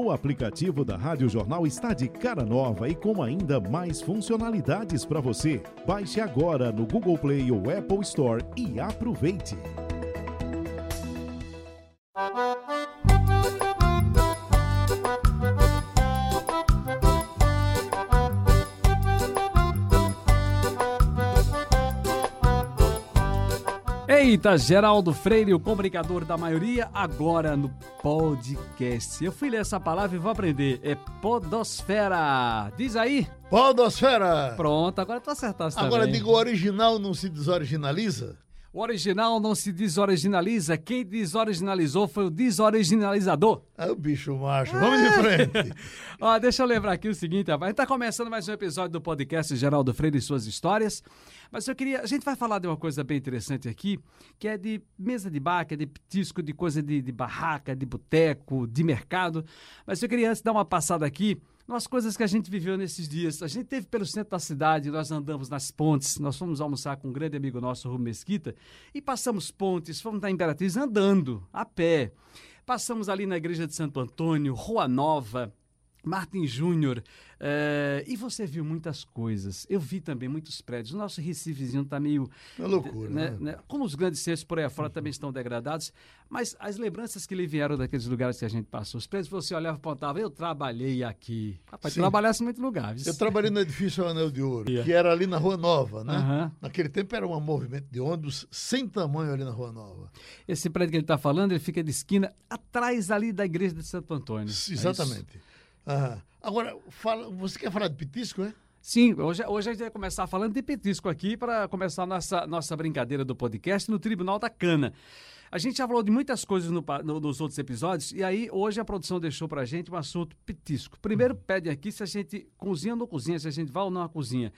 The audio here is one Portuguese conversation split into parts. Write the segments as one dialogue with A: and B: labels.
A: O aplicativo da Rádio Jornal está de cara nova e com ainda mais funcionalidades para você. Baixe agora no Google Play ou Apple Store e aproveite.
B: Eita, Geraldo Freire, o comunicador da maioria, agora no podcast. Eu fui ler essa palavra e vou aprender. É podosfera. Diz aí.
C: Podosfera.
B: Pronto, agora tu acertaste
C: Agora
B: também.
C: digo, o original não se desoriginaliza?
B: O original não se desoriginaliza. Quem desoriginalizou foi o desoriginalizador.
C: É o bicho macho. Vamos de frente.
B: Ó, deixa eu lembrar aqui o seguinte, rapaz. A gente tá começando mais um episódio do podcast Geraldo Freire e suas histórias. Mas eu queria. A gente vai falar de uma coisa bem interessante aqui, que é de mesa de bar, que é de petisco, de coisa de, de barraca, de boteco, de mercado. Mas eu queria antes dar uma passada aqui nas coisas que a gente viveu nesses dias. A gente teve pelo centro da cidade, nós andamos nas pontes, nós fomos almoçar com um grande amigo nosso, Rubem Mesquita, e passamos pontes, fomos da Imperatriz andando, a pé. Passamos ali na igreja de Santo Antônio, Rua Nova, Martin Júnior, eh, e você viu muitas coisas. Eu vi também muitos prédios. O nosso Recifezinho está meio.
C: É loucura,
B: né,
C: né?
B: né? Como os grandes centros por aí afora também estão degradados, mas as lembranças que lhe vieram daqueles lugares que a gente passou, os prédios você olhava e apontava, eu trabalhei aqui. Rapaz,
C: Sim.
B: trabalhasse em muito lugar. viu?
C: Eu trabalhei no edifício Anel de Ouro,
B: Yeah.
C: que era ali na Rua Nova, né?
B: Aham.
C: Naquele tempo era um movimento de ônibus sem tamanho ali na Rua Nova.
B: Esse prédio que ele está falando, ele fica de esquina atrás ali da igreja de Santo Antônio. É?
C: Exatamente. Aham. Agora, fala, você quer falar de petisco, é?
B: Sim, hoje, hoje a gente vai começar falando de petisco aqui para começar nossa, nossa brincadeira do podcast no Tribunal da Cana. A gente já falou de muitas coisas no no- nos outros episódios e aí hoje a produção deixou pra gente um assunto petisco. Primeiro pede aqui se a gente cozinha ou não cozinha, se a gente vai ou não à cozinha.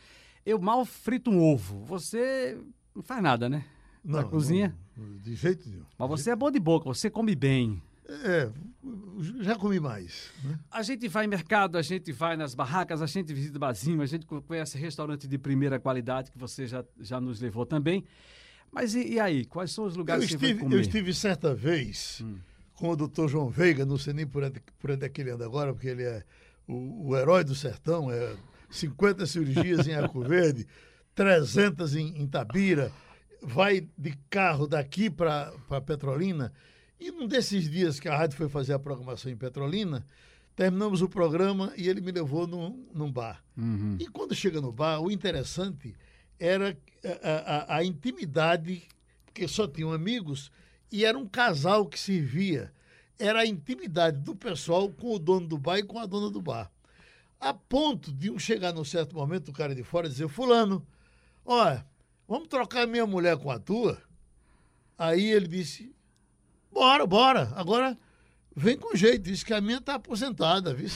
B: Eu mal frito um ovo. Você não faz nada, né? Na cozinha?
C: não, de jeito nenhum.
B: Mas você é bom de boca, você come bem.
C: É, já comi mais. Né?
B: A gente vai em mercado, a gente vai nas barracas, a gente visita barzinho, a gente co- conhece restaurante de primeira qualidade que você já, já nos levou também. Mas e, e aí, quais são os
C: Eu
B: lugares que você vai
C: estive,
B: comer?
C: eu estive certa vez com o doutor João Veiga, não sei nem por onde, por onde é que ele anda agora, porque ele é o, o herói do sertão, é 50 cirurgias em Arco Verde, 300 em, em Tabira, vai de carro daqui para Petrolina. E num desses dias que a rádio foi fazer a programação em Petrolina, terminamos o programa e ele me levou num, num bar.
B: Uhum.
C: E quando chega no bar, o interessante era a, a- a intimidade, porque só tinham amigos, e era um casal que servia. Era a intimidade do pessoal com o dono do bar e com a dona do bar. A ponto de um chegar num certo momento, o cara de fora, e dizer, fulano, olha, vamos trocar minha mulher com a tua? Aí ele disse, bora, bora, agora vem com jeito, disse que a minha tá aposentada, viu?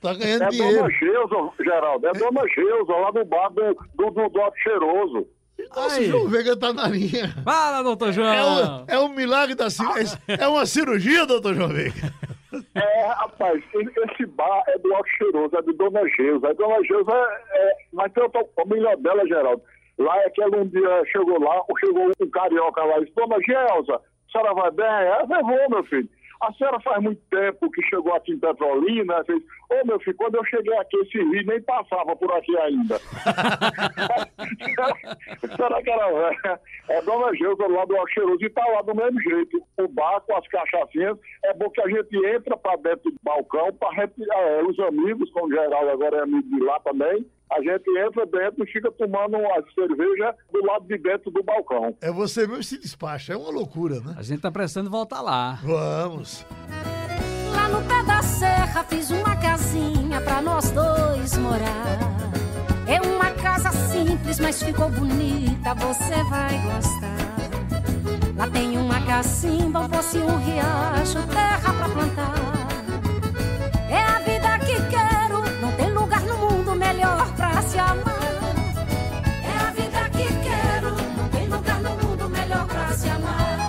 C: Tá ganhando
D: É
C: dinheiro.
D: Dona Geusa, Geraldo. É Dona Geusa, lá no bar do, do, do Dote Cheiroso.
C: Nossa,
B: Aí.
C: o João Veiga tá na linha.
B: Fala, doutor João!
C: É um, é um milagre da cirurgia. É uma cirurgia, doutor João Veiga.
D: É, rapaz, esse bar é do Alto Cheiroso, é de Dona Geusa. A Dona Geusa é, é- Mas tem outra família dela, Geraldo. Lá é que ela um dia chegou lá, chegou um carioca lá e disse, Dona Geusa, senhora vai bem? Ela vou, meu filho. A senhora faz muito tempo que chegou aqui em Petrolina, fez, ô meu filho, quando eu cheguei aqui, esse rio nem passava por aqui ainda. Será que era velha? É Dona Geusa lá do Alcheiroso e tá lá do mesmo jeito. O bar com as cachaçinhas. É bom que a gente entra pra dentro do balcão, pra retirar é, os amigos, como geral agora é amigo de lá também. A gente entra dentro e fica tomando uma cerveja do lado de dentro do balcão.
C: É você mesmo que se despacha. É uma loucura, né?
B: A gente tá precisando voltar lá.
C: Vamos.
E: Lá no pé da serra fiz uma casinha pra nós dois morar. É uma casa simples, mas ficou bonita, você vai gostar. Lá tem uma cacimba, um poço e um riacho, terra pra plantar. É a vida se amar. É a vida que quero, não tem lugar no mundo melhor pra se amar.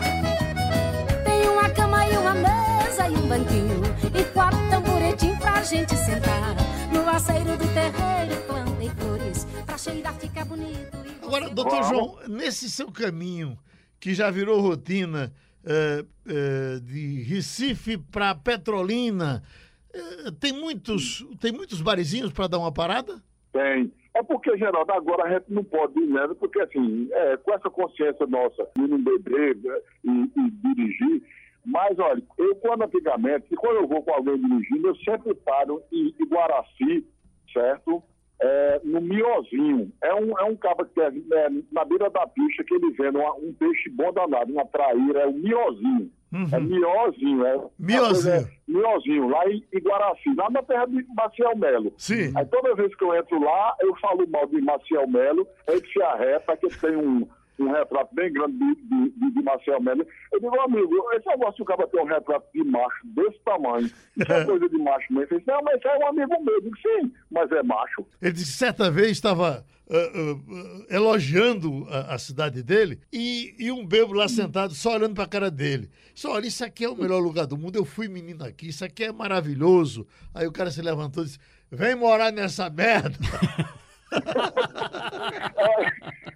E: Tem uma cama e uma mesa e um banquinho E quatro tamboretinhos pra gente sentar No aceiro do terreiro plantei flores Pra cheirar ficar bonito e
C: Agora, doutor. João, nesse seu caminho, que já virou rotina eh, eh, de Recife para Petrolina, Eh, Tem muitos, tem muitos barizinhos para dar uma parada?
D: Tem. É porque, Geraldo, agora a gente não pode ir nessa, porque assim, é, com essa consciência nossa de não beber né, e, e dirigir, mas olha, eu quando antigamente, quando eu vou com alguém dirigindo, eu sempre paro em Iguaraci, certo? É, no Miozinho. É um, é um cabo que é, é, na beira da pista que ele vende uma- um peixe bom danado, uma traíra, é o Miozinho. É Miozinho, é.
C: Miozinho.
D: É, Miozinho, lá em Iguaraci, lá na terra de Maciel Melo.
C: Sim.
D: Aí toda vez que eu entro lá, eu falo mal de Maciel Melo, ele se arreta, que tem um, um retrato bem grande de, de, de, Maciel Melo. Eu digo, amigo, esse negócio de o cara ter um retrato de macho desse tamanho, isso é coisa de macho mesmo. Ele disse, não, mas é um amigo meu. Eu digo, sim, mas é macho.
C: Ele disse que certa vez estava ah, ah, elogiando a, a cidade dele e, e um bebo lá sentado só olhando para a cara dele. Só, olha, isso aqui é o melhor lugar do mundo. Eu fui menino aqui, isso aqui é maravilhoso. Aí o cara se levantou e disse: Vem morar nessa merda.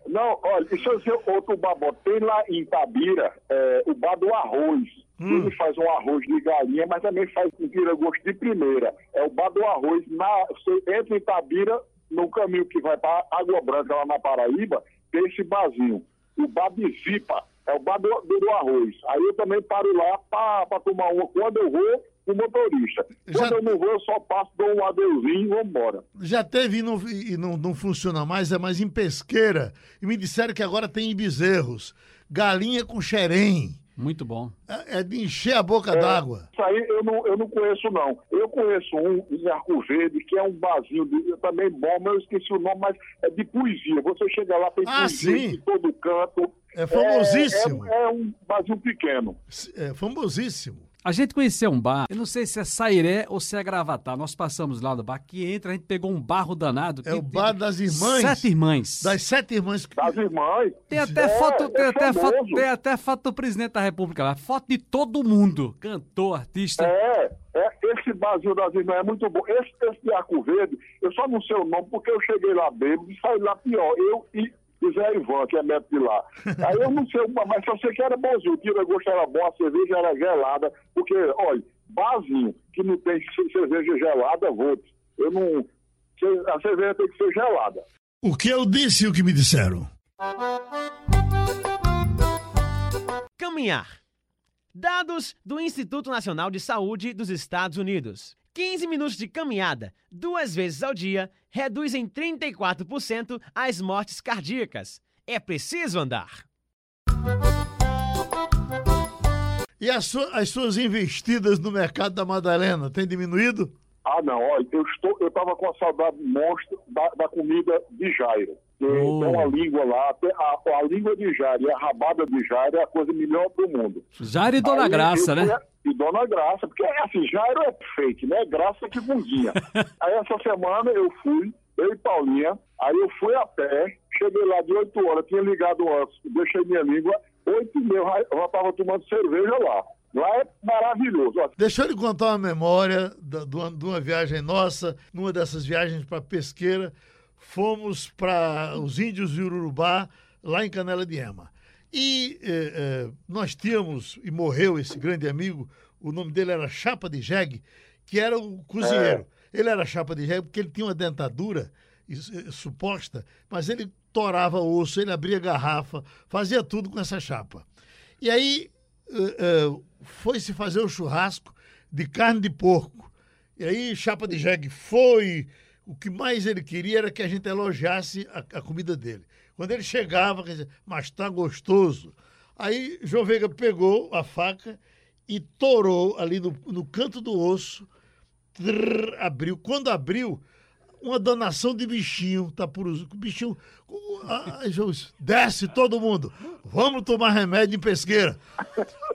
D: Não, olha, deixa eu dizer outro babó. Tem lá em Itabira é, o bar do arroz. Ele faz um arroz de galinha, mas também faz um tira-gosto de primeira. É o bar do arroz. Na, você entra em Itabira, no caminho que vai para Água Branca, lá na Paraíba, tem esse barzinho. O bar de Zipa. É o bar do, do, do arroz. Aí eu também paro lá para tomar uma quando eu vou com o motorista. Quando
C: Já-
D: eu não vou, eu só passo, dou um adeuzinho e vou embora.
C: Já teve e, não, e não, não funciona mais, é mais em pesqueira. E me disseram que agora tem em bezerros. Galinha com xerém.
B: Muito bom.
C: É, é de encher a boca d'água.
D: Isso aí eu não, eu não conheço, não. Eu conheço um em Arco Verde, que é um barzinho de, também bom, mas eu esqueci o nome, mas é de poesia. Você chega lá, tem
C: Ah,
D: poesia
C: sim.
D: de todo canto.
C: É famosíssimo.
D: É, é um barzinho pequeno.
C: É famosíssimo.
B: A gente conheceu um bar, eu não sei se é Sairé ou se é Gravatar. Nós passamos lá no bar, que entra, a gente pegou um barro danado.
C: É o
B: tem
C: bar das irmãs.
B: Sete irmãs.
C: Das sete irmãs. que-
D: Das irmãs.
B: Tem até,
D: É,
B: foto, tem,
D: é
B: até
D: famoso.
B: foto, tem até foto do presidente da República lá. Foto de todo mundo. Cantor, artista.
D: É, é, esse barzinho das irmãs é muito bom. Esse, esse de Arco Verde, eu só não sei o nome porque eu cheguei lá bêbado e saí lá pior. Eu e Zé Ivan, que é médico de lá. Aí eu não sei, mas só sei que era bonzinho. O tira-gosto era bom, a cerveja era gelada. Porque, olha, barzinho que não tem ce- cerveja gelada, vou. Eu não. A cerveja tem que ser gelada.
C: O que eu disse e o que me disseram?
F: Caminhar. Dados do Instituto Nacional de Saúde dos Estados Unidos. 15 minutos de caminhada, duas vezes ao dia, reduzem 34% as mortes cardíacas. É preciso andar.
C: E as, su- as suas investidas no mercado da Madalena têm diminuído?
D: Ah, não, olha, eu estou, eu estava com a saudade monstro da, da comida de Jairo. Tem,
B: Oh.
D: tem uma língua lá, tem a, a língua de Jairo e a rabada de Jairo é a coisa melhor do mundo.
B: Jair e Dona
D: Aí
B: Graça,
D: eu
B: né?
D: fui- E Dona Graça, porque assim, Jairo é fake, né? Graça que bundinha. aí essa semana eu fui, eu e Paulinha, aí eu fui a pé, cheguei lá de 8 horas, tinha ligado antes, deixei minha língua, 8 e meia, eu já estava tomando cerveja lá. Lá é maravilhoso. ó.
C: Deixa eu lhe contar uma memória da- de uma, de uma viagem nossa, numa dessas viagens para pesqueira, fomos para os índios de Urubá, lá em Canela de Ema. E eh, eh, nós tínhamos, e morreu esse grande amigo, o nome dele era Chapa de Jegue, que era o cozinheiro. Ele era Chapa de Jegue porque ele tinha uma dentadura eh, suposta, mas ele torava osso, ele abria garrafa, fazia tudo com essa chapa. E aí eh, eh, foi se fazer o churrasco de carne de porco. E aí Chapa de Jegue foi. O que mais ele queria era que a gente elogiasse a, a comida dele. Quando ele chegava, quer dizer, mas tá gostoso. Aí João Veiga pegou a faca e torou ali no, no canto do osso, trrr, abriu. Quando abriu, uma donação de bichinho, tá por os bichinho. ah, desce todo mundo. Vamos tomar remédio em pesqueira.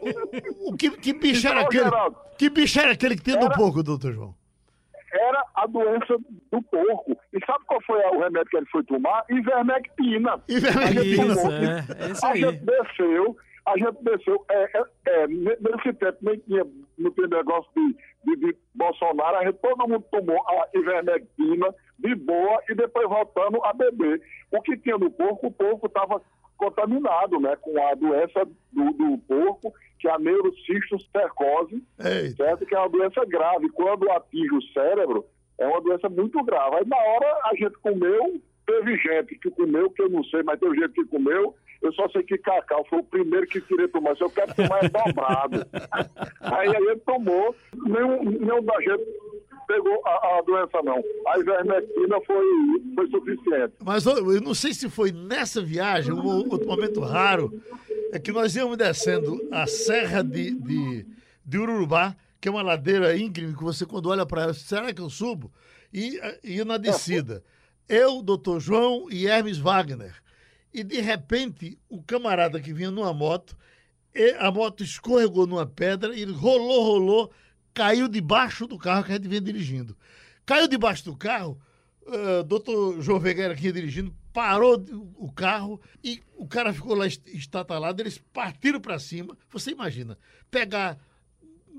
C: O, o que, que bicho era
D: Então,
C: aquele? Que bicho era aquele que tem no porco, doutor João?
D: Era a doença do porco. E sabe qual foi o remédio que ele foi tomar? Ivermectina.
C: Ivermectina.
B: É, é isso
D: a
B: aí.
D: gente desceu, a gente desceu. É, é, é, ne- nesse tempo nem tinha, não tinha negócio de, de, de Bolsonaro, a gente, todo mundo tomou a ivermectina de boa e depois voltando a beber. O que tinha no porco, o porco estava contaminado, né? Com a doença do, do porco, que é a neurocistocercose, certo? Que é uma doença grave. Quando atinge o cérebro, é uma doença muito grave. Aí na hora a gente comeu, teve gente que comeu, que eu não sei, mas teve gente que comeu. Eu só sei que Cacau foi o primeiro que queria tomar. Se eu quero tomar é dobrado. Aí a gente tomou, nenhum, nenhum da gente pegou a, a doença, não. A ivermectina foi, foi suficiente.
C: Mas eu eu não sei se foi nessa viagem, um outro momento raro, é que nós íamos descendo a Serra de, de, de Urubá, que é uma ladeira íngreme, que você quando olha para ela, será que eu subo? E ia na descida. Eu, doutor João e Hermes Wagner. E de repente, o camarada que vinha numa moto, e a moto escorregou numa pedra, e ele rolou, rolou, caiu debaixo do carro que a gente vinha dirigindo. Caiu debaixo do carro, uh, doutor João Vieira aqui dirigindo, parou o carro e o cara ficou lá est- estatalado, eles partiram para cima. Você imagina, pegar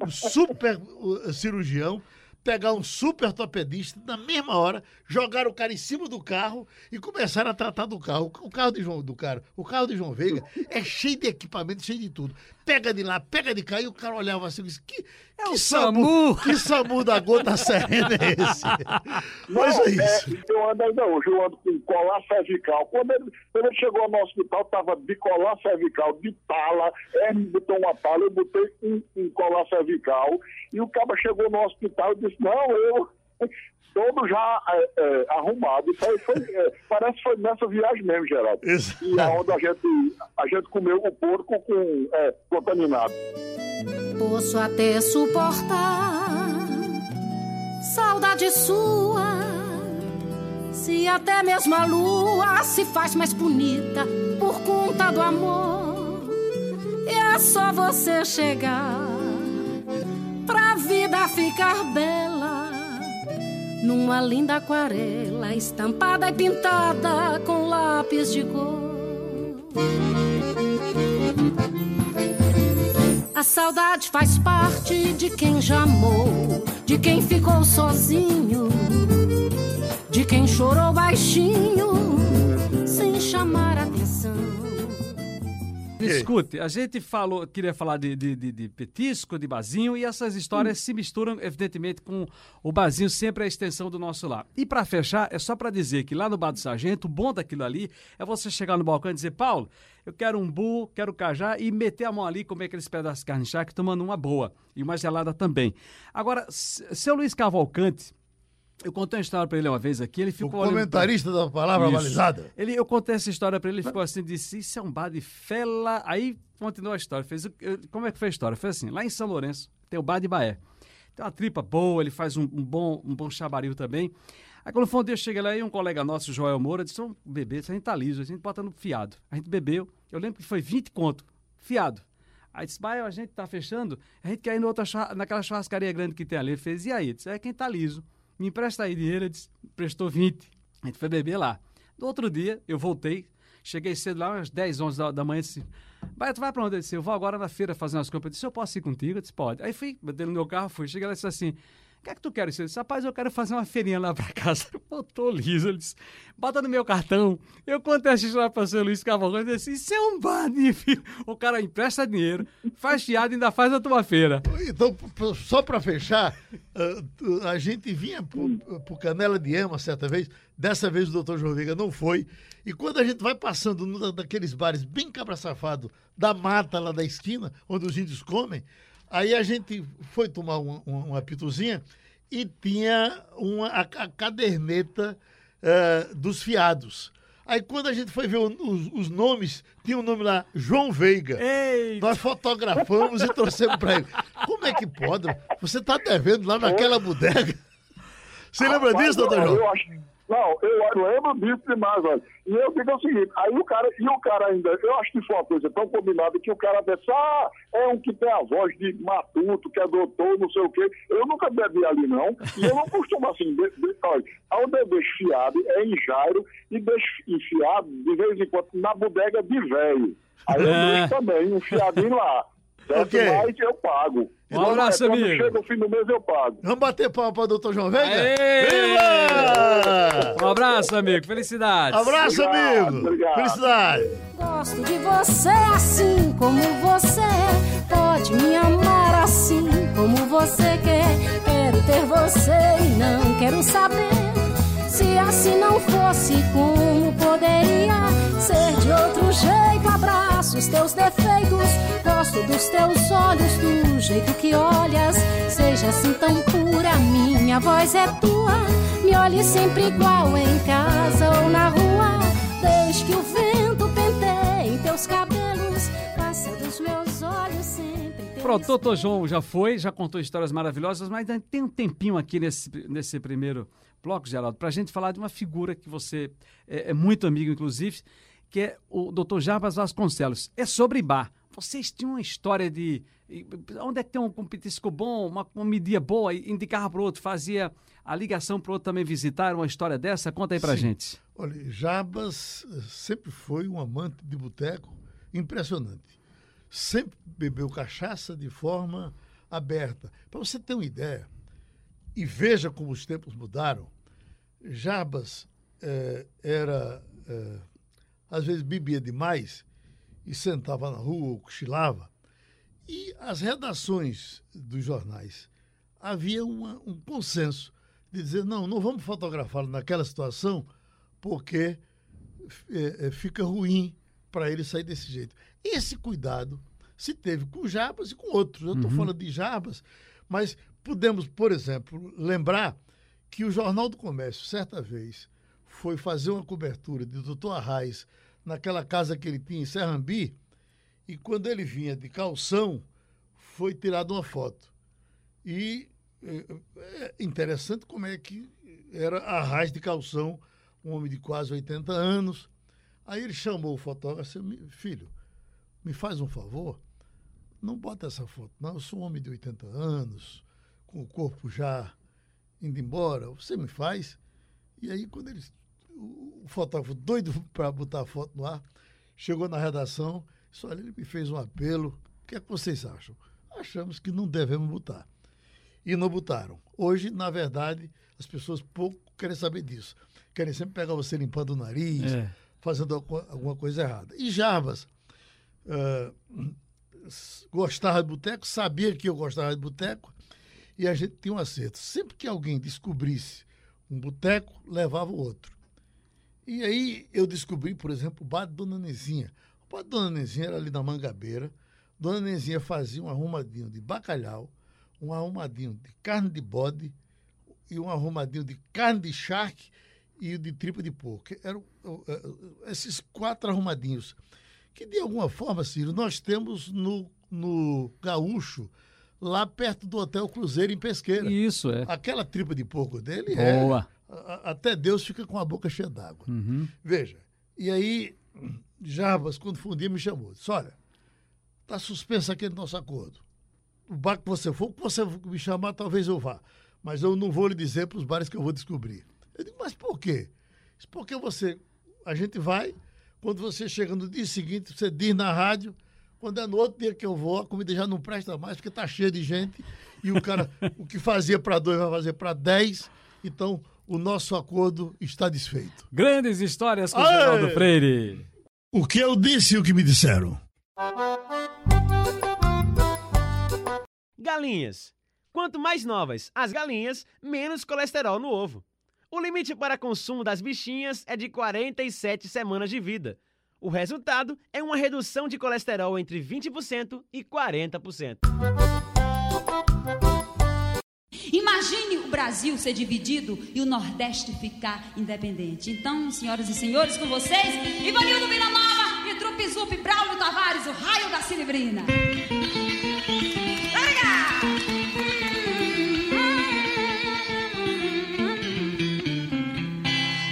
C: um super uh, cirurgião, pegar um super ortopedista, na mesma hora, jogar o cara em cima do carro e começaram a tratar do carro. O carro de João, do cara, o carro de João Veiga é cheio de equipamento, cheio de tudo. Pega de lá, pega de cá, e o cara olhava assim e disse, que,
B: É
C: que
B: o SAMU.
C: Que SAMU da gota serena é esse? Mas é isso.
D: É, eu ando ainda hoje, eu ando com colar cervical. Quando ele, quando ele chegou no hospital, estava de colar cervical, de tala. Ele botou uma tala, eu botei um, um colar cervical. E o cara chegou no hospital e disse: Não, eu. Todo já é, é, arrumado. Isso aí foi, é, parece que foi nessa viagem mesmo, Geraldo.
C: Exato.
D: E aonde a gente, a gente comeu o porco com, é, contaminado.
E: Posso até suportar saudade sua. Se até mesmo a lua se faz mais bonita por conta do amor. E é só você chegar pra vida ficar bela. Numa linda aquarela estampada e pintada com lápis de cor. A saudade faz parte de quem já amou, de quem ficou sozinho, de quem chorou baixinho, sem chamar atenção.
B: Escute, a gente falou, queria falar de, de, de- de petisco, de bazinho, e essas histórias se misturam, evidentemente, com o bazinho sempre a extensão do nosso lar. E para fechar, é só para dizer que lá no Bar do Sargento, o bom daquilo ali é você chegar no balcão e dizer, Paulo, eu quero um bu, quero cajá, e meter a mão ali, comer aqueles pedaços de carne charque, tomando uma boa, e uma gelada também. Agora, seu Luiz Cavalcante, eu contei uma história para ele uma vez aqui, ele
C: O
B: ficou olhando pra-
C: comentarista da palavra
B: isso.
C: balizada.
B: Ele, eu contei essa história pra ele, ele ficou assim, disse, isso é um bar de fela. Aí continuou a história. Fez, o- eu- como é que foi a história? Foi assim, lá em São Lourenço, tem o bar de Baé. Tem uma tripa boa, ele faz um, um bom, um bom chabaril também. Aí quando foi um dia, cheguei lá e um colega nosso, Joel Moura, disse, vamos beber, a gente tá liso, a gente bota no fiado. A gente bebeu, eu lembro que foi 20 conto, fiado. Aí disse, Baé, a gente tá fechando, a gente quer ir outra naquela churrascaria grande que tem ali. Ele fez, e aí? Disse, é quem tá liso. Me empresta aí dinheiro, ele disse, prestou 20. A gente foi beber lá. No outro dia, eu voltei, cheguei cedo lá, umas 10, 11 da, da manhã, disse, Baia, tu vai pra onde? Eu disse, eu vou agora na feira fazer umas compras. Eu disse, eu posso ir contigo? Eu disse, pode. Aí fui, botei no meu carro, fui. Cheguei lá e disse assim, que é que tu quer? Eu disse, rapaz, eu quero fazer uma feirinha lá pra casa. Botou liso, ele disse, bota no meu cartão. Eu contei essa história pra seu Luiz Cavalcante, ele disse, isso é um filho. O cara empresta dinheiro, faz fiado e ainda faz a tua feira.
C: Então, só para fechar, ah, a gente vinha para Canela de Ema certa vez, dessa vez o doutor João Veiga não foi, e quando a gente vai passando num da- daqueles bares bem cabra safado, da mata lá da esquina, onde os índios comem, aí a gente foi tomar uma, uma, uma pituzinha e tinha uma, a, a caderneta eh, dos fiados. Aí quando a gente foi ver o- os, os nomes, tinha o nome lá, João Veiga.
B: Ei,
C: Nós fotografamos e trouxemos para ele. Como é que pode? Você está devendo lá naquela bodega? Você lembra disso, doutor João?
D: Eu acho, não, eu lembro disso demais, olha. E eu digo o seguinte, aí o cara, e o cara ainda, eu acho que foi uma coisa tão combinada que o cara disse, ah, é um que tem a voz de matuto, que é doutor, não sei o quê. Eu nunca bebi ali, não. E eu não costumo assim, de, de, olha, eu deixo fiado é em Jairo e deixo enfiado de vez em quando na bodega de velho. Aí eu
B: É.
D: também um fiadinho lá. Certo?
C: Ok.
D: Mas eu pago.
B: Um abraço,
D: Quando
B: amigo.
D: chega o fim do mês, eu pago.
C: Vamos bater palma para o doutor João Veiga? Viva!
B: Um abraço, amigo. Felicidades.
C: Abraço,
D: Obrigado,
C: amigo.
D: obrigado.
C: Felicidade.
E: Gosto de você assim como você é. Pode me amar assim como você quer. Quero ter você e não quero saber. Se assim não fosse, como poderia ser de outro jeito? Abraço os teus defeitos. Gosto dos teus olhos, do jeito que olhas. Seja assim tão pura, minha voz é tua. Me olhe sempre igual em casa ou na rua. Desde que o vento penteie em teus cabelos, passa dos meus olhos sempre.
B: Pronto, doutor João já foi, já contou histórias maravilhosas, mas tem um tempinho aqui nesse, nesse primeiro bloco, Geraldo, para a gente falar de uma figura que você é, é muito amigo, inclusive, que é o doutor Jarbas Vasconcelos. É sobre bar. Vocês tinham uma história de. Onde é que tem um petisco bom, uma comidinha boa, indicava para o outro, fazia a ligação para o outro também visitar uma história dessa? Conta aí para gente.
C: Olha, Jabas eh, sempre foi um amante de boteco impressionante. Sempre bebeu cachaça de forma aberta. Para você ter uma ideia, e veja como os tempos mudaram, Jabas eh, era, eh, às vezes bebia demais e sentava na rua ou cochilava. E as redações dos jornais havia uma- um consenso de dizer, não, não vamos fotografá-lo naquela situação porque é, é, fica ruim para ele sair desse jeito. Esse cuidado se teve com Jabas e com outros. Eu estou falando de Jabas, mas podemos, por exemplo, lembrar que o Jornal do Comércio, certa vez, foi fazer uma cobertura de Doutor Arraes naquela casa que ele tinha em Serrambi, e quando ele vinha de calção, foi tirada uma foto. E é, é interessante como é que era Arraes de calção, um homem de quase 80 anos. Aí ele chamou o fotógrafo e disse, "Me- filho, me faz um favor, não bota essa foto, não. Eu sou um homem de 80 anos, com o corpo já indo embora, você me faz. E aí, quando ele, o, o fotógrafo doido para botar a foto no ar, chegou na redação, disse, olha, ele me fez um apelo, o que é que vocês acham? Achamos que não devemos botar. E não botaram. Hoje, na verdade, as pessoas pouco querem saber disso. Querem sempre pegar você limpando o nariz,
B: É.
C: fazendo alguma, coisa errada. E Jarbas s- gostava de boteco, sabia que eu gostava de boteco, e a gente tinha um acerto. Sempre que alguém descobrisse um boteco, levava o outro. E aí eu descobri, por exemplo, o bar de Dona Nezinha. O bar de Dona Nezinha era ali na Mangabeira. Dona Nezinha fazia um arrumadinho de bacalhau, um arrumadinho de carne de bode e um arrumadinho de carne de charque e de tripa de porco. Eram uh, uh, esses quatro arrumadinhos. Que de alguma forma, Ciro, nós temos no, no Gaúcho, lá perto do Hotel Cruzeiro, em Pesqueira.
B: Isso, é.
C: Aquela tripa de porco dele é.
B: Boa.
C: a- Até Deus fica com a boca cheia d'água.
B: Uhum.
C: Veja, e aí, Jarbas, quando foi um dia, me chamou. Disse: Olha, está suspenso aquele nosso acordo. O bar que você for, que você me chamar, talvez eu vá. Mas eu não vou lhe dizer para os bares que eu vou descobrir. Eu digo, mas por quê? Disse, Porque você, a gente vai, quando você chega no dia seguinte, você diz na rádio, quando é no outro dia que eu vou, a comida já não presta mais, porque está cheia de gente, e o cara, o que fazia para dois vai fazer para dez, então o nosso acordo está desfeito.
B: Grandes histórias com o
C: Aê!
B: Geraldo Freire.
C: O que eu disse e o que me disseram.
F: Galinhas. Quanto mais novas as galinhas, menos colesterol no ovo. O limite para consumo das bichinhas é de 47 semanas de vida. O resultado é uma redução de colesterol entre 20% e 40%.
G: Imagine o Brasil ser dividido e o Nordeste ficar independente. Então, senhoras e senhores, com vocês, Ivanildo Vila Nova e Trupe Zup Braulio Tavares, o raio da Cinebrina.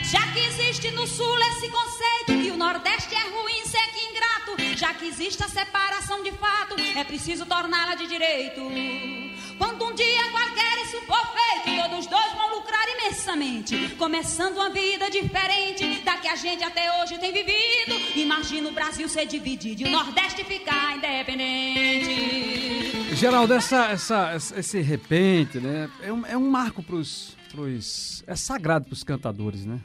G: Já que existe no Sul esse conceito que o Nordeste é já que existe a separação de fato, é preciso torná-la de direito. Quando um dia qualquer isso for feito, todos dois vão lucrar imensão. intensamente, começando uma vida diferente da que a gente até hoje tem vivido. Imagina o Brasil ser dividido e o Nordeste ficar independente.
B: Geraldo, essa, essa, esse repente, né? É um, é um marco pros, É sagrado para os cantadores, né?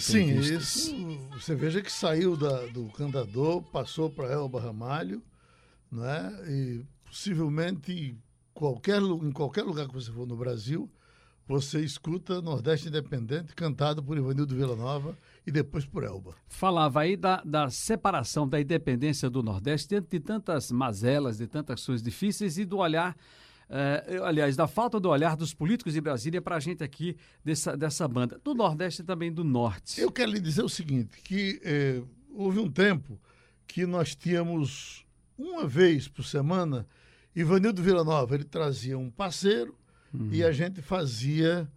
C: Sim, isso. Você veja que saiu da- do cantador, passou para Elba Ramalho, não é? E possivelmente qualquer, em qualquer lugar que você for no Brasil, você escuta Nordeste Independente cantado por Ivanildo Villanova e depois por Elba.
B: Falava aí da, da separação, da independência do Nordeste, diante de tantas mazelas, de tantas coisas difíceis e do olhar. Eh, aliás, da falta do olhar dos políticos de Brasília para a gente aqui dessa, dessa banda, do Nordeste e também do Norte.
C: Eu quero lhe dizer o seguinte, que eh, houve um tempo que nós tínhamos uma vez por semana Ivanildo Villanova, ele trazia um parceiro e a gente fazia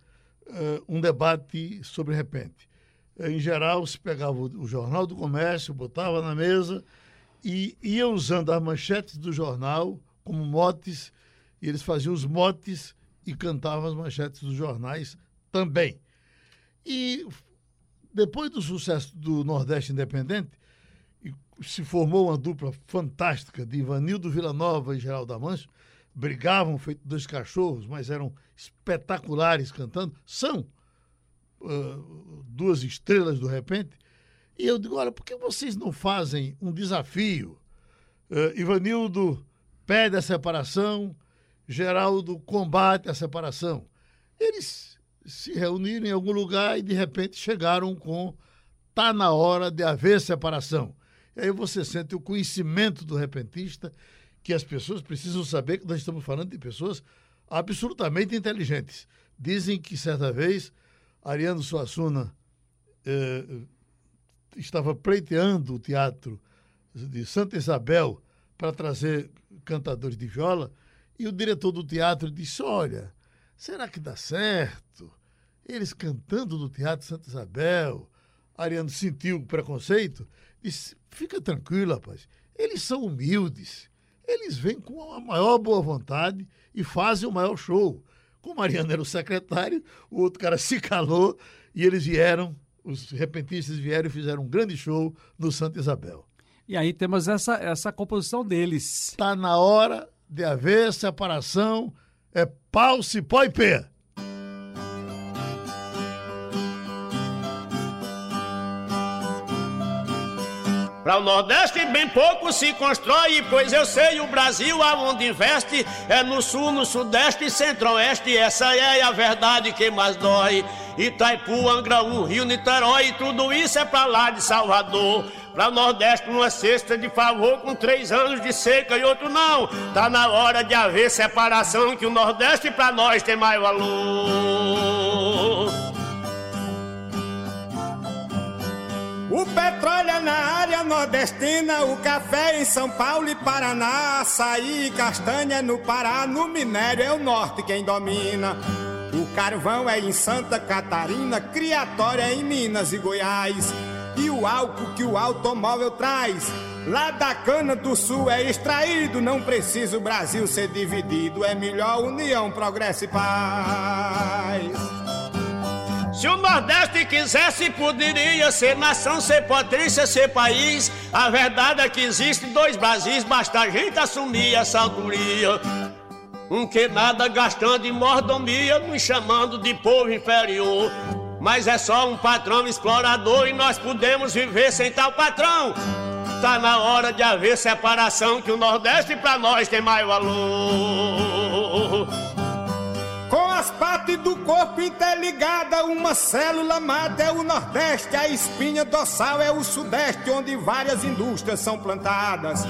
C: eh, um debate sobre repente. Em geral, se pegava o, o Jornal do Comércio, botava na mesa e ia usando as manchetes do jornal como motes, e eles faziam os motes e cantavam as manchetes dos jornais também. E depois do sucesso do Nordeste Independente, se formou uma dupla fantástica de Ivanildo Villanova e Geraldo Amancio. Brigavam feito dois cachorros, mas eram espetaculares cantando. São ah, duas estrelas do repente. E eu digo, olha, por que vocês não fazem um desafio? Ah, Ivanildo pede a separação, Geraldo combate a separação. Eles se reuniram em algum lugar e de repente chegaram com tá na hora de haver separação. E aí você sente o conhecimento do repentista que as pessoas precisam saber que nós estamos falando de pessoas absolutamente inteligentes. Dizem que certa vez Ariano Suassuna eh, estava pleiteando o teatro de Santa Isabel para trazer cantadores de viola e o diretor do teatro disse: Olha, será que dá certo? Eles cantando no Teatro Santa Isabel. Ariano sentiu o preconceito, disse: Fica tranquilo, rapaz. Eles são humildes. Eles vêm com a maior boa vontade e fazem o maior show. Como Ariano era o secretário, o outro cara se calou e eles vieram, os repentistas vieram e fizeram um grande show no Santa Isabel.
B: E aí temos essa, essa composição deles.
C: Está na hora de haver separação, é pau, cipó e pé.
H: Para o Nordeste bem pouco se constrói, pois eu sei o Brasil aonde investe é no Sul, no Sudeste e Centro-Oeste. Essa é a verdade que mais dói. Itaipu, Angraú, Rio, Niterói, tudo isso é pra lá de Salvador. Pra o Nordeste uma cesta de favor com três anos de seca e outro não. Tá na hora de haver separação que o Nordeste pra nós tem mais valor.
I: O petróleo é na área nordestina, o café em São Paulo e Paraná, açaí e castanha no Pará, no minério é o norte quem domina. O carvão é em Santa Catarina, criatória é em Minas e Goiás. E o álcool que o automóvel traz, lá da cana do sul é extraído, não precisa o Brasil ser dividido, é melhor união, progresso e paz.
H: Se o Nordeste quisesse, poderia ser nação, ser potência, ser país. A verdade é que existem dois Brasis, basta a gente assumir essa autoria. Um que nada gastando em mordomia, nos chamando de povo inferior. Mas é só um patrão explorador e nós podemos viver sem tal patrão. Tá na hora de haver separação, que o Nordeste pra nós tem mais valor.
I: Com as partes do corpo interligadas, uma célula mata é o Nordeste, a espinha dorsal é o Sudeste, onde várias indústrias são plantadas.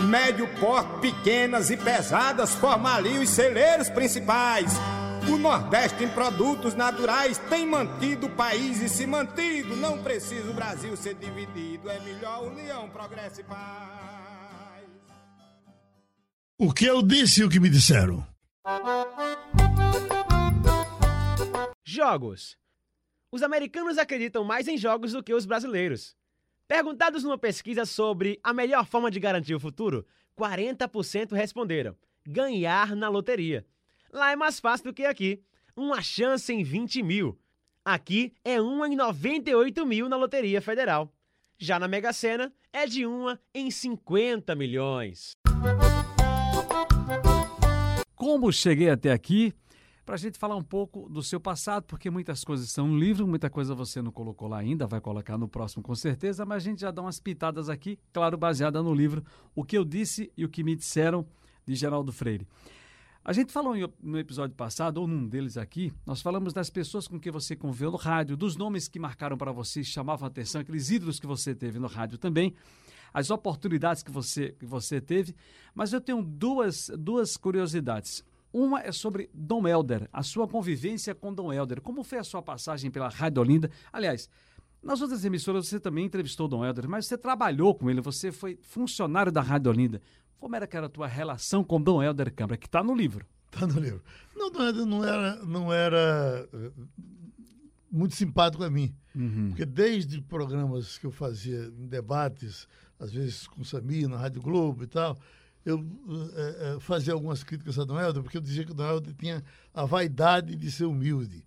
I: Médio porte, pequenas e pesadas, formam ali os celeiros principais. O Nordeste em produtos naturais tem mantido o país e se mantido. Não precisa o Brasil ser dividido, é melhor união, progresso e paz.
C: O que eu disse e o que me disseram?
F: Jogos. Os americanos acreditam mais em jogos do que os brasileiros. Perguntados numa pesquisa sobre a melhor forma de garantir o futuro, 40% responderam: ganhar na loteria. Lá é mais fácil do que aqui. Uma chance em 20 mil. Aqui é uma em 98 mil na Loteria Federal. Já na Mega Sena, é de uma em 50 milhões.
B: Como cheguei até aqui? Para a gente falar um pouco do seu passado, porque muitas coisas são no livro, muita coisa você não colocou lá ainda, vai colocar no próximo com certeza, mas a gente já dá umas pitadas aqui, claro, baseada no livro, o que eu disse e o que me disseram de Geraldo Freire. A gente falou no episódio passado, ou num deles aqui, nós falamos das pessoas com quem você conviveu no rádio, dos nomes que marcaram para você, chamavam a atenção, aqueles ídolos que você teve no rádio também, as oportunidades que você, que você teve. Mas eu tenho duas, duas curiosidades. Uma é sobre Dom Helder, a sua convivência com Dom Helder. Como foi a sua passagem pela Rádio Olinda? Aliás, nas outras emissoras você também entrevistou Dom Helder, mas você trabalhou com ele, você foi funcionário da Rádio Olinda. Como era que era a tua relação com Dom Helder Câmara, que está no livro?
C: Está no livro. Não, Dom Helder não era, não era eh, muito simpático a mim. Uhum. Porque desde programas que eu fazia em debates, às vezes com Samir, na Rádio Globo e tal, eu é, é, fazia algumas críticas a Dom Helder, porque eu dizia que o Dom Helder tinha a vaidade de ser humilde.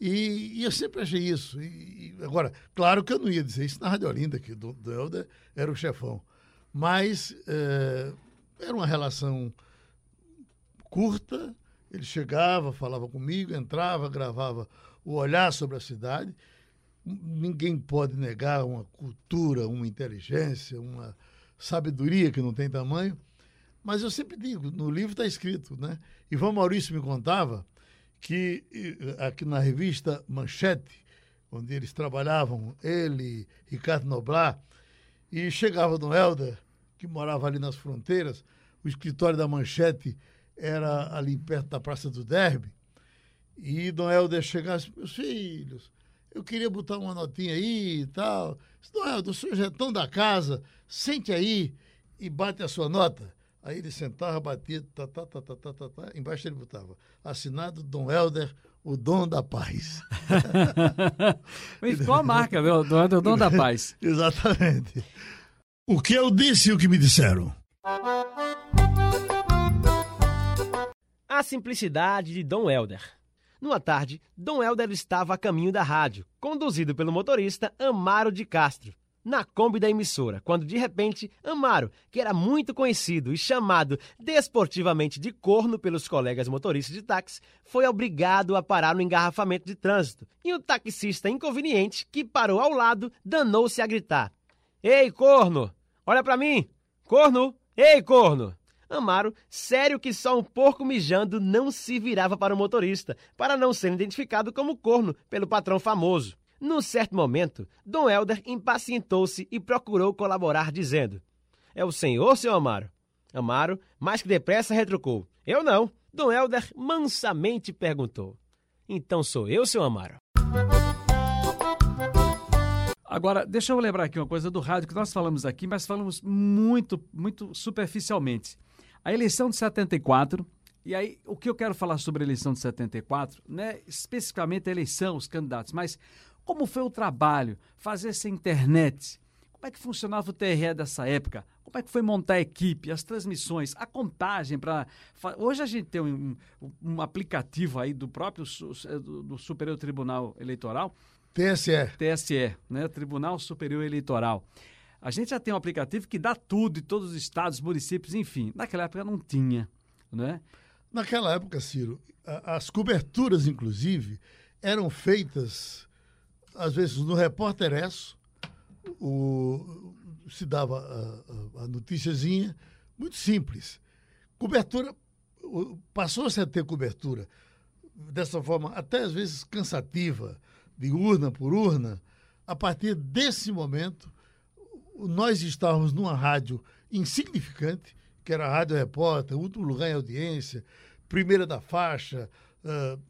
C: E, e eu sempre achei isso. E, e, agora, claro que eu não ia dizer isso na Rádio Olinda, que o Dom Helder era o chefão. Mas é, era uma relação curta, ele chegava, falava comigo, entrava, gravava o olhar sobre a cidade. Ninguém pode negar uma cultura, uma inteligência, uma sabedoria que não tem tamanho. Mas eu sempre digo, no livro está escrito, né? Ivan Maurício me contava que aqui na revista Manchete, onde eles trabalhavam, ele, Ricardo Noblar, e chegava Dom Helder, que morava ali nas fronteiras, o escritório da Manchete era ali perto da Praça do Derby, e Dom Helder chegasse, meus filhos, eu queria botar uma notinha aí e tal. Dom Helder, o senhor já é tão da casa, sente aí e bate a sua nota. Aí ele sentava, batia, tá, tá, tá, tá, tá, tá, tá, embaixo ele botava, assinado Dom Helder, o dom da paz.
B: Mas ficou a marca, meu, Dom Helder, o dom da paz.
C: Exatamente. O que eu disse e o que me disseram.
F: A simplicidade de Dom Helder. Numa tarde, Dom Helder estava a caminho da rádio, conduzido pelo motorista Amaro de Castro na Kombi da emissora, quando de repente Amaro, que era muito conhecido e chamado desportivamente de corno pelos colegas motoristas de táxi, foi obrigado a parar no engarrafamento de trânsito. E o taxista inconveniente, que parou ao lado, danou-se a gritar: Ei, corno! Olha para mim! Corno! Ei, corno! Amaro, sério que só um porco mijando não se virava para o motorista, para não ser identificado como corno pelo patrão famoso. Num certo momento, Dom Helder impacientou-se e procurou colaborar, dizendo: É o senhor, seu Amaro? Amaro, mais que depressa, retrucou: Eu não. Dom Helder mansamente perguntou: Então sou eu, seu Amaro?
B: Agora, deixa eu lembrar aqui uma coisa do rádio que nós falamos aqui, mas falamos muito, muito superficialmente. A eleição de 74, e aí o que eu quero falar sobre a eleição de 74, não é especificamente a eleição, os candidatos, mas como foi o trabalho, fazer essa internet? Como é que funcionava o TRE dessa época? Como é que foi montar a equipe, as transmissões, a contagem para. Hoje a gente tem um, um, aplicativo aí do próprio do Superior Tribunal Eleitoral.
C: TSE.
B: TSE, né? Tribunal Superior Eleitoral. A gente já tem um aplicativo que dá tudo, em todos os estados, municípios, enfim. Naquela época não tinha, né?
C: Naquela época, Ciro, as coberturas, inclusive, eram feitas às vezes no Repórter Esso, o, se dava a, a, a noticiazinha, muito simples. Cobertura, passou-se a ter cobertura dessa forma, até às vezes cansativa, de urna por urna. A partir desse momento, nós estávamos numa rádio insignificante, que era a Rádio Repórter, último lugar em audiência, primeira da faixa, uh,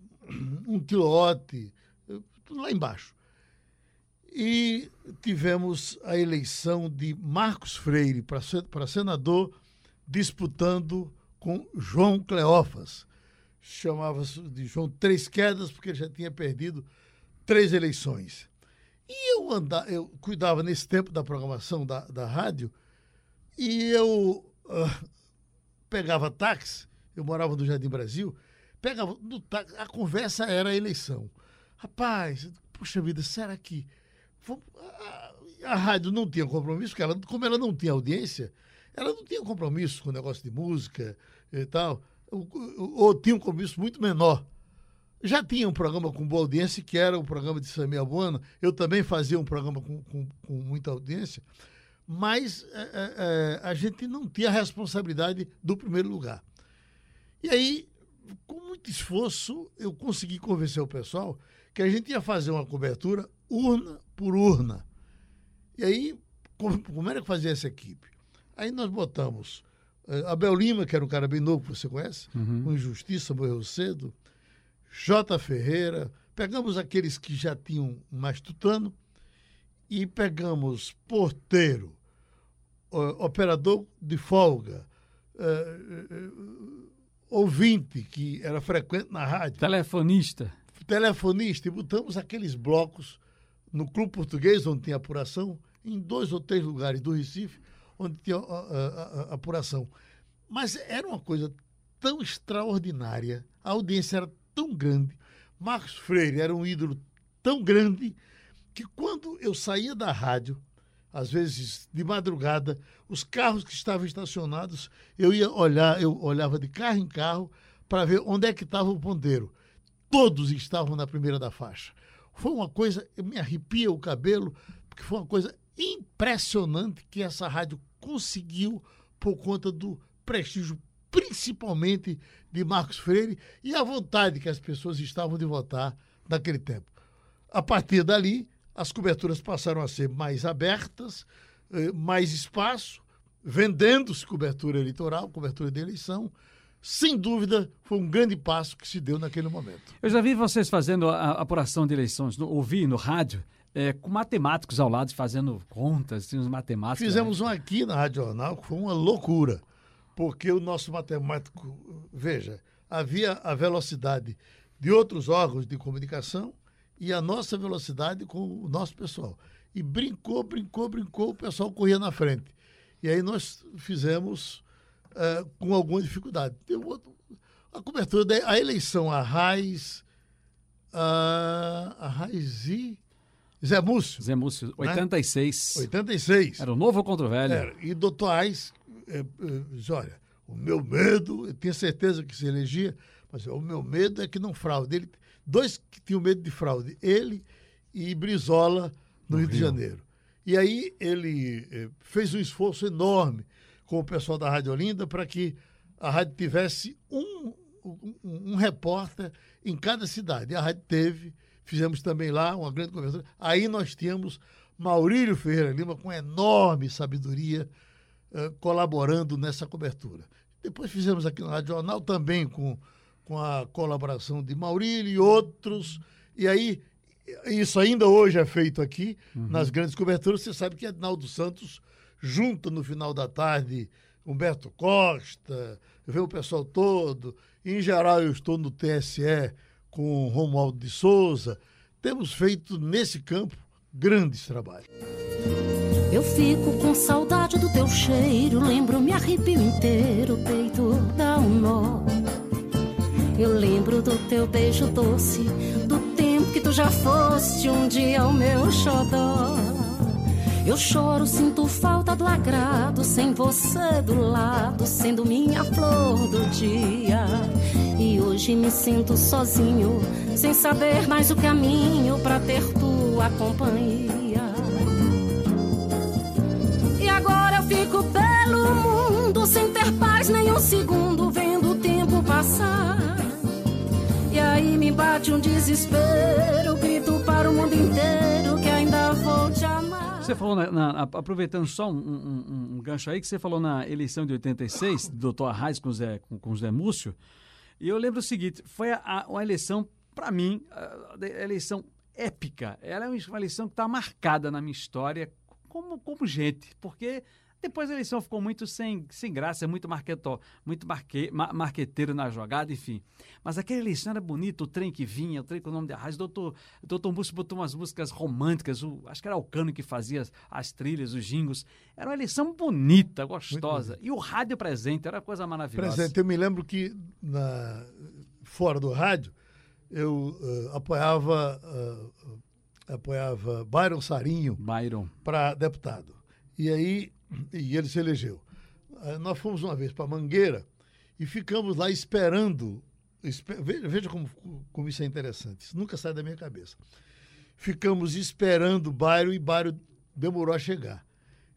C: um quilote, tudo lá embaixo. E tivemos a eleição de Marcos Freire para senador, disputando com João Cleófas. Chamava-se de João Três Quedas, porque ele já tinha perdido três eleições. E eu, andava, eu cuidava nesse tempo da programação da, da rádio, e eu uh, pegava táxi, eu morava no Jardim Brasil, pegava no táxi, a conversa era a eleição. Rapaz, puxa vida, será que. A, a rádio não tinha compromisso, porque ela, como ela não tinha audiência, ela não tinha compromisso com o negócio de música e tal, ou, ou- ou tinha um compromisso muito menor. Já tinha um programa com boa audiência, que era o programa de Samia Buana. Eu também fazia um programa com, com- com muita audiência, mas é, é, é, a gente não tinha a responsabilidade do primeiro lugar. E aí, com muito esforço, eu consegui convencer o pessoal que a gente ia fazer uma cobertura urna por urna. E aí, como, como era que fazia essa equipe? Aí nós botamos eh, Abel Lima, que era um cara bem novo, que você conhece, com Injustiça, morreu cedo, J. Ferreira, pegamos aqueles que já tinham mais tutano e pegamos porteiro, operador de folga, eh, eh, ouvinte, que era frequente na rádio,
B: Telefonista.
C: telefonista, e botamos aqueles blocos no Clube Português, onde tinha apuração, em dois ou três lugares do Recife, onde tinha apuração. Mas era uma coisa tão extraordinária, a audiência era tão grande, Marcos Freire era um ídolo tão grande, que quando eu saía da rádio, às vezes de madrugada, os carros que estavam estacionados, eu ia olhar, eu olhava de carro em carro para ver onde é que estava o ponteiro. Todos estavam na primeira da faixa. Foi uma coisa, me arrepia o cabelo, porque foi uma coisa impressionante que essa rádio conseguiu por conta do prestígio, principalmente de Marcos Freire, e a vontade que as pessoas estavam de votar naquele tempo. A partir dali, as coberturas passaram a ser mais abertas, eh, mais espaço, vendendo-se cobertura eleitoral, cobertura de eleição. Sem dúvida, foi um grande passo que se deu naquele momento.
B: Eu já vi vocês fazendo a, apuração de eleições, no, ouvi no rádio, é, com matemáticos ao lado fazendo contas, uns matemáticos.
C: Fizemos um aqui na Rádio Jornal que foi uma loucura, porque o nosso matemático, veja, havia a velocidade de outros órgãos de comunicação e a nossa velocidade com o nosso pessoal. E brincou, brincou, brincou, o pessoal corria na frente. E aí nós fizemos eh, com alguma dificuldade. Tem outro, a cobertura da eleição, a Raiz, a, a Raiz e Zé Múcio,
B: Zé Múcio, 86.
C: 86.
B: Era o novo contra o velho.
C: Era. E doutor Ais, é, diz, olha, o meu medo, eu tinha certeza que se elegia, mas o meu medo é que não fraude. Ele, dois que tinham medo de fraude, ele e Brizola, no, Rio, de Janeiro. E aí ele eh, fez um esforço enorme com o pessoal da Rádio Olinda para que a rádio tivesse um, um, um repórter em cada cidade. E a rádio teve, fizemos também lá uma grande cobertura. Aí nós tínhamos Maurílio Ferreira Lima com enorme sabedoria eh, colaborando nessa cobertura. Depois fizemos aqui no Rádio Jornal também com, com a colaboração de Maurílio e outros. E aí, isso ainda hoje é feito aqui, nas grandes coberturas. Você sabe que Ednaldo Santos junta no final da tarde Humberto Costa, vê o pessoal todo. Em geral, eu estou no TSE com Romualdo de Souza. Temos feito nesse campo grandes trabalhos.
E: Eu fico com saudade do teu cheiro, lembro, me arrepio inteiro, o peito dá um nó. Eu lembro do teu beijo doce, do tempo que tu já foste um dia o meu xodó. Eu choro, sinto falta do agrado, sem você do lado, sendo minha flor do dia. E hoje me sinto sozinho, sem saber mais o caminho pra ter tua companhia. Fico pelo mundo sem ter paz nem um segundo, vendo o tempo passar. E aí me bate um desespero, grito para o mundo inteiro que ainda vou te amar.
B: Você falou, na- na- aproveitando só um, um- um gancho aí, que você falou na eleição de 86, do Dr. Arraes com o Zé, com, com Zé Múcio, e eu lembro o seguinte, foi a, a- uma eleição, para mim, a, a eleição épica. Ela é uma eleição que está marcada na minha história como, como gente, porque depois a eleição ficou muito sem, sem graça, muito marquetó, muito marque, ma- marqueteiro na jogada, enfim. Mas aquela eleição era bonita, o trem que vinha, o trem com o nome de Arraes, o doutor, doutor Múcio botou umas músicas românticas, o, acho que era o Cano que fazia as, as trilhas, os jingos. Era uma eleição bonita, gostosa. E o rádio presente, era uma coisa maravilhosa.
C: Presente. Eu me lembro que na, fora do rádio, eu uh, apoiava, uh, apoiava Byron Sarinho para deputado. E aí, e ele se elegeu. Uh, nós fomos uma vez para Mangueira e ficamos lá esperando. espe- veja como, como isso é interessante. Isso nunca sai da minha cabeça. Ficamos esperando Byron e Byron demorou a chegar.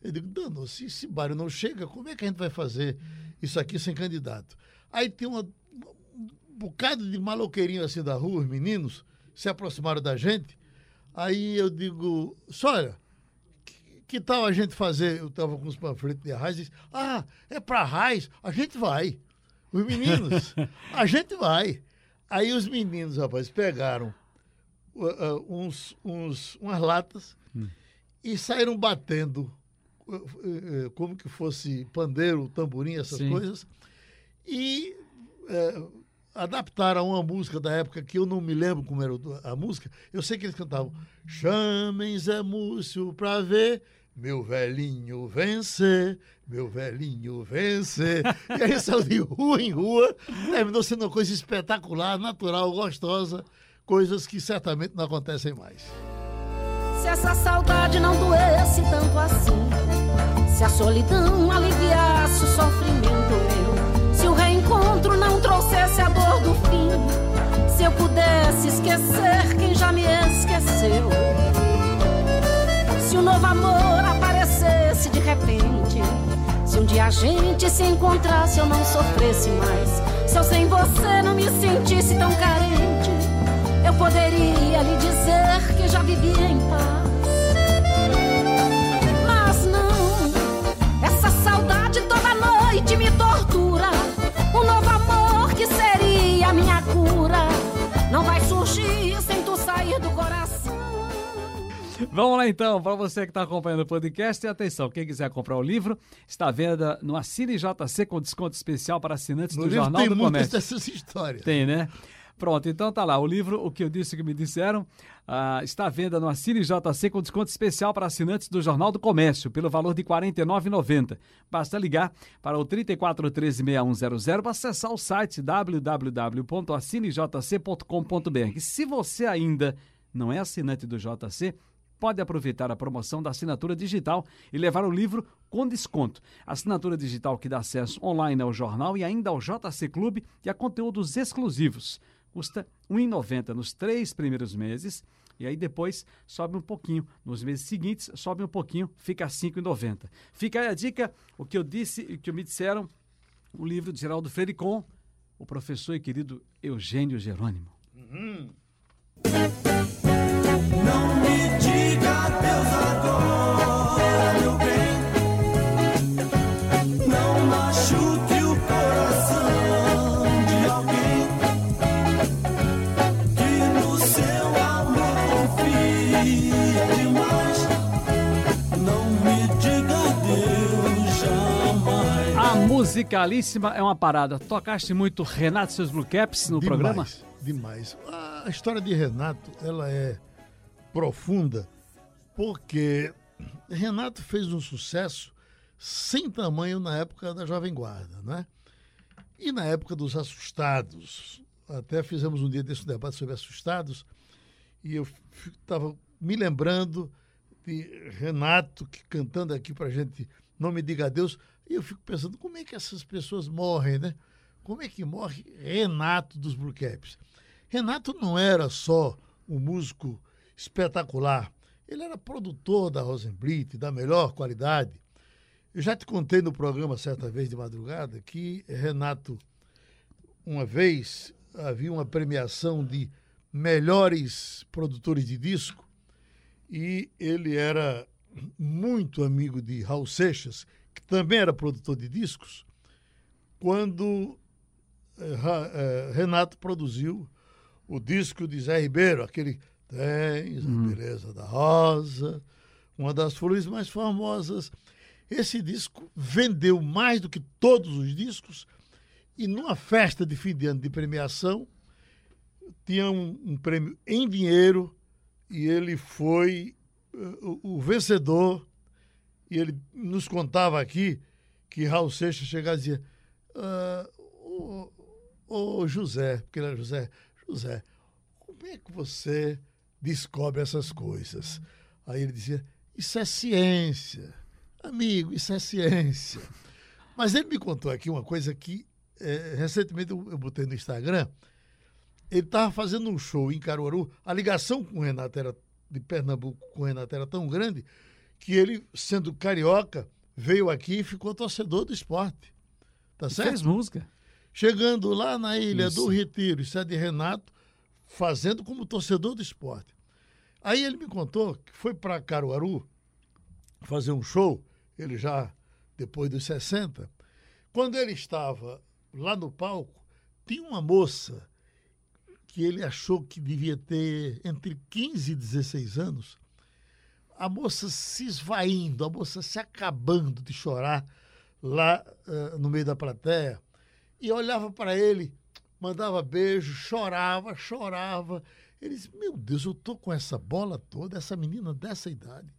C: Eu digo, Dano, se esse Byron não chega, como é que a gente vai fazer isso aqui sem candidato? Aí tem uma, um bocado de maloqueirinho assim da rua, os meninos se aproximaram da gente. Aí eu digo, Sória, que, tal a gente fazer? Eu estava com os panfletos de Arraiz e disse, ah, é para Arraiz? A gente vai. Os meninos, a gente vai. Aí os meninos, rapaz, pegaram uh, uh, uns, uns, umas latas e saíram batendo uh, uh, como que fosse pandeiro, tamborim, essas
B: Sim.
C: coisas. E uh, adaptaram uma música da época que eu não me lembro como era a música. Eu sei que eles cantavam Chamem Zé Múcio pra ver meu velhinho vencer, meu velhinho vencer. E aí saiu de rua em rua, terminou sendo uma coisa espetacular, natural, gostosa, coisas que certamente não acontecem mais.
E: Se essa saudade não doesse tanto assim, se a solidão aliviasse o sofrimento meu, se o reencontro não trouxesse a dor do fim, se eu pudesse esquecer quem já me esqueceu, se o novo amor aparecesse de repente, se um dia a gente se encontrasse eu não sofresse mais, se eu sem você não me sentisse tão carente, eu poderia lhe dizer que já vivia em paz. Mas não, essa saudade toda noite me tortura.
B: Vamos lá então, para você que está acompanhando o podcast, e atenção, quem quiser comprar o livro, está à venda no Assine JC com desconto especial para assinantes
C: No
B: do
C: livro
B: Jornal
C: tem
B: do
C: muitas
B: Comércio.
C: dessas histórias.
B: Tem, né? Pronto, então tá lá. O livro, o que eu disse, o que me disseram, ah, está à venda no Assine JC com desconto especial para assinantes do Jornal do Comércio, pelo valor de R$ 49,90. Basta ligar para o 34136100 para acessar o site www.assinejc.com.br. E Se você ainda não é assinante do JC, pode aproveitar a promoção da assinatura digital e levar o livro com desconto. Assinatura digital que dá acesso online ao jornal e ainda ao JC Clube e a conteúdos exclusivos. Custa R$ 1,90 nos três primeiros meses e aí depois sobe um pouquinho. Nos meses seguintes, sobe um pouquinho, fica R$ 5,90. Fica aí a dica, o que eu disse e o que me disseram, o livro de Geraldo Freire com o professor e querido Eugênio Jerônimo.
J: Não
B: musicalíssima é uma parada. Tocaste muito Renato e seus Blue Caps no
C: demais,
B: programa?
C: Demais. A história de Renato, ela é profunda, porque Renato fez um sucesso sem tamanho na época da Jovem Guarda, né? E na época dos Assustados. Até fizemos um dia desse debate sobre Assustados, e eu estava me lembrando de Renato que cantando aqui pra gente Não Me Diga Adeus, e eu fico pensando como é que essas pessoas morrem, né? Como é que morre Renato dos Blue Caps? Renato não era só um músico espetacular, ele era produtor da Rosenblit, da melhor qualidade. Eu já te contei no programa certa vez de madrugada que Renato, uma vez, havia uma premiação de melhores produtores de disco e ele era muito amigo de Raul Seixas, que também era produtor de discos, quando eh, eh, Renato produziu o disco de Zé Ribeiro, aquele Tens a Beleza da Rosa, uma das flores mais famosas. Esse disco vendeu mais do que todos os discos e numa festa de fim de ano de premiação tinha um, um prêmio em dinheiro e ele foi eh, o, o vencedor e ele nos contava aqui que Raul Seixas chegava e dizia "Ah, José, porque ele era José, José, como é que você descobre essas coisas? Aí ele dizia, isso é ciência. Amigo, isso é ciência. Mas ele me contou aqui uma coisa que eh, recentemente eu, eu botei no Instagram. Ele estava fazendo um show em Caruaru. A ligação com o Renato era, de Pernambuco com o Renato era tão grande que ele, sendo carioca, veio aqui e ficou torcedor do esporte. Tá certo?
B: Fez música.
C: Chegando lá na ilha
B: Isso.
C: do Retiro, isso é de Renato, fazendo como torcedor do esporte. Aí ele me contou que foi para Caruaru fazer um show, ele já depois dos 60. Quando ele estava lá no palco, tinha uma moça que ele achou que devia ter entre 15 e 16 anos. A moça se esvaindo, a moça se acabando de chorar lá eh, no meio da plateia e olhava para ele, mandava beijo, chorava, chorava. Ele disse: Meu Deus, eu tô com essa bola toda, essa menina dessa idade.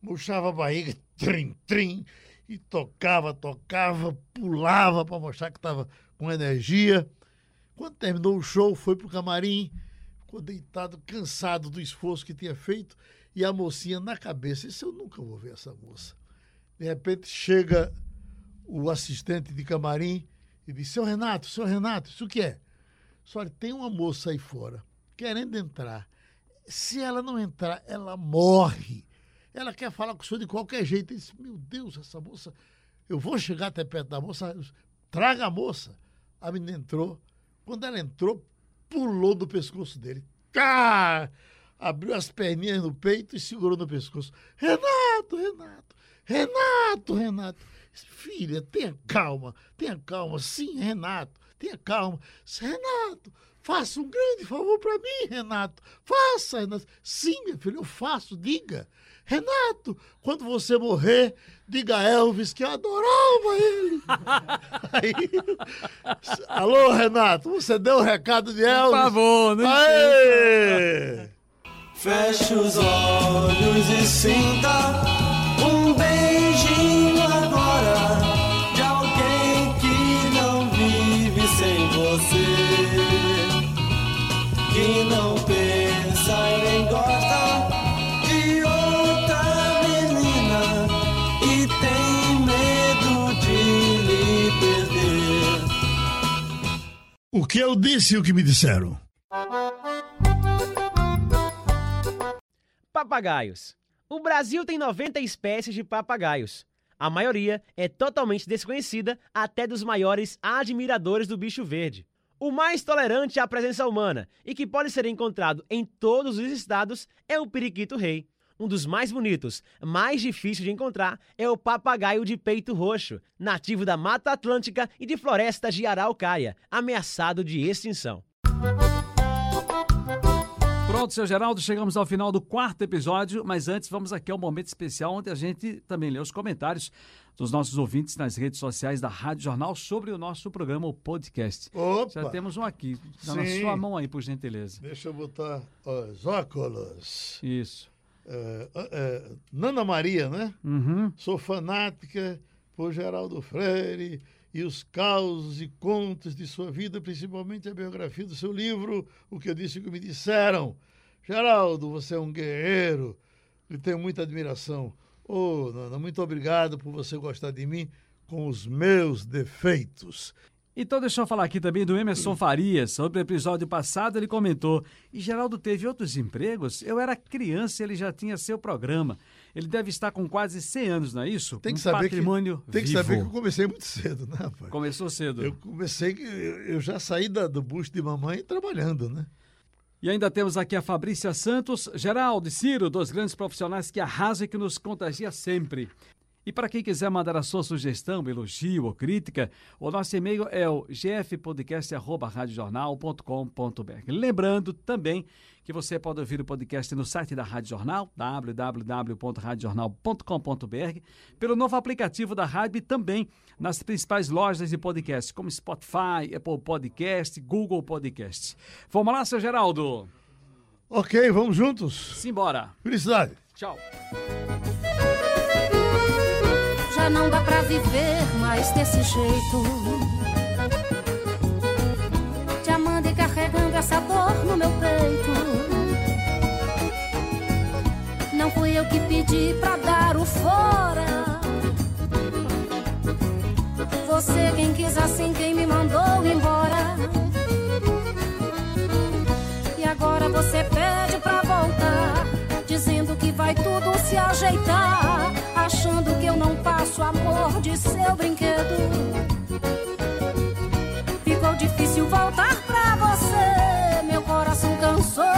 C: Murchava a barriga, trim, trim, e tocava, tocava, pulava para mostrar que estava com energia. Quando terminou o show, foi pro camarim, ficou deitado, cansado do esforço que tinha feito, e a mocinha na cabeça. Isso eu nunca vou ver essa moça. De repente chega o assistente de camarim e diz: Seu Renato, seu Renato, isso o que é? Só tem uma moça aí fora querendo entrar. Se ela não entrar, ela morre. Ela quer falar com o senhor de qualquer jeito. Ele disse: Meu Deus, essa moça, eu vou chegar até perto da moça, traga a moça. A menina entrou. Quando ela entrou, pulou do pescoço dele. Cá! Abriu as perninhas no peito e segurou no pescoço. Renato, Renato, Renato, Renato. Filha, tenha calma, tenha calma. Sim, Renato, tenha calma. Renato, faça um grande favor para mim, Renato. Faça, Renato. Sim, minha filha, eu faço, diga. Renato, quando você morrer, diga a Elvis que eu adorava ele. Aí, alô, Renato, você deu o recado de Elvis?
B: Por favor, não
C: Aê!
J: Feche os olhos e sinta um beijinho agora de alguém que não vive sem você, que não pensa e nem gosta de outra menina e tem medo de lhe perder.
C: O que eu disse e o que me disseram?
F: Papagaios. O Brasil tem 90 espécies de papagaios. A maioria é totalmente desconhecida até dos maiores admiradores do bicho verde. O mais tolerante à presença humana e que pode ser encontrado em todos os estados é o periquito rei. Um dos mais bonitos, mais difícil de encontrar, é o papagaio de peito roxo, nativo da Mata Atlântica e de florestas de Araucária, ameaçado de extinção.
B: Pronto, seu Geraldo, chegamos ao final do quarto episódio, mas antes vamos aqui ao momento especial onde a gente também lê os comentários dos nossos ouvintes nas redes sociais da Rádio Jornal sobre o nosso programa, o podcast.
C: Opa!
B: Já temos um aqui. Dá na
C: Sim.
B: sua mão aí, por gentileza.
C: Deixa eu botar os óculos.
B: Isso.
C: É, é, Nana Maria, né?
B: Uhum.
C: Sou fanática por Geraldo Freire e os causos e contos de sua vida, principalmente a biografia do seu livro, O que eu disse e o que me disseram. Geraldo, você é um guerreiro, lhe tenho muita admiração. Ô, Nana, muito obrigado por você gostar de mim com os meus defeitos.
B: Então, deixa eu falar aqui também do Emerson Farias. Sobre o episódio passado, ele comentou: E Geraldo teve outros empregos? Eu era criança e ele já tinha seu programa. Ele deve estar com quase 100 anos, não é isso?
C: Tem que
B: um
C: saber
B: patrimônio
C: que, tem que
B: vivo.
C: saber que eu comecei muito cedo, né, rapaz?
B: Começou cedo.
C: Eu comecei, que- eu eu já saí da- do busto de mamãe trabalhando, né?
B: E ainda temos aqui a Fabrícia Santos, Geraldo e Ciro, dois grandes profissionais que arrasam e que nos contagia sempre. E para quem quiser mandar a sua sugestão, elogio ou crítica, o nosso e-mail é o gfpodcast.radiojornal.com.br. Lembrando também que você pode ouvir o podcast no site da Rádio Jornal, www.radiojornal.com.br, pelo novo aplicativo da rádio e também nas principais lojas de podcast, como Spotify, Apple Podcast, Google Podcast. Vamos lá, seu Geraldo?
C: Ok, vamos juntos?
B: Simbora.
C: Felicidade.
B: Tchau.
E: Já não dá pra viver mais desse jeito. Te amando você carregando essa dor no meu peito. Não fui eu que pedi pra dar o fora. Você quem quis assim, quem me mandou embora. E agora você pede pra voltar, dizendo que vai tudo se ajeitar, achando que eu não passo amor de seu brinquedo. Ficou difícil voltar pra você. Meu coração cansou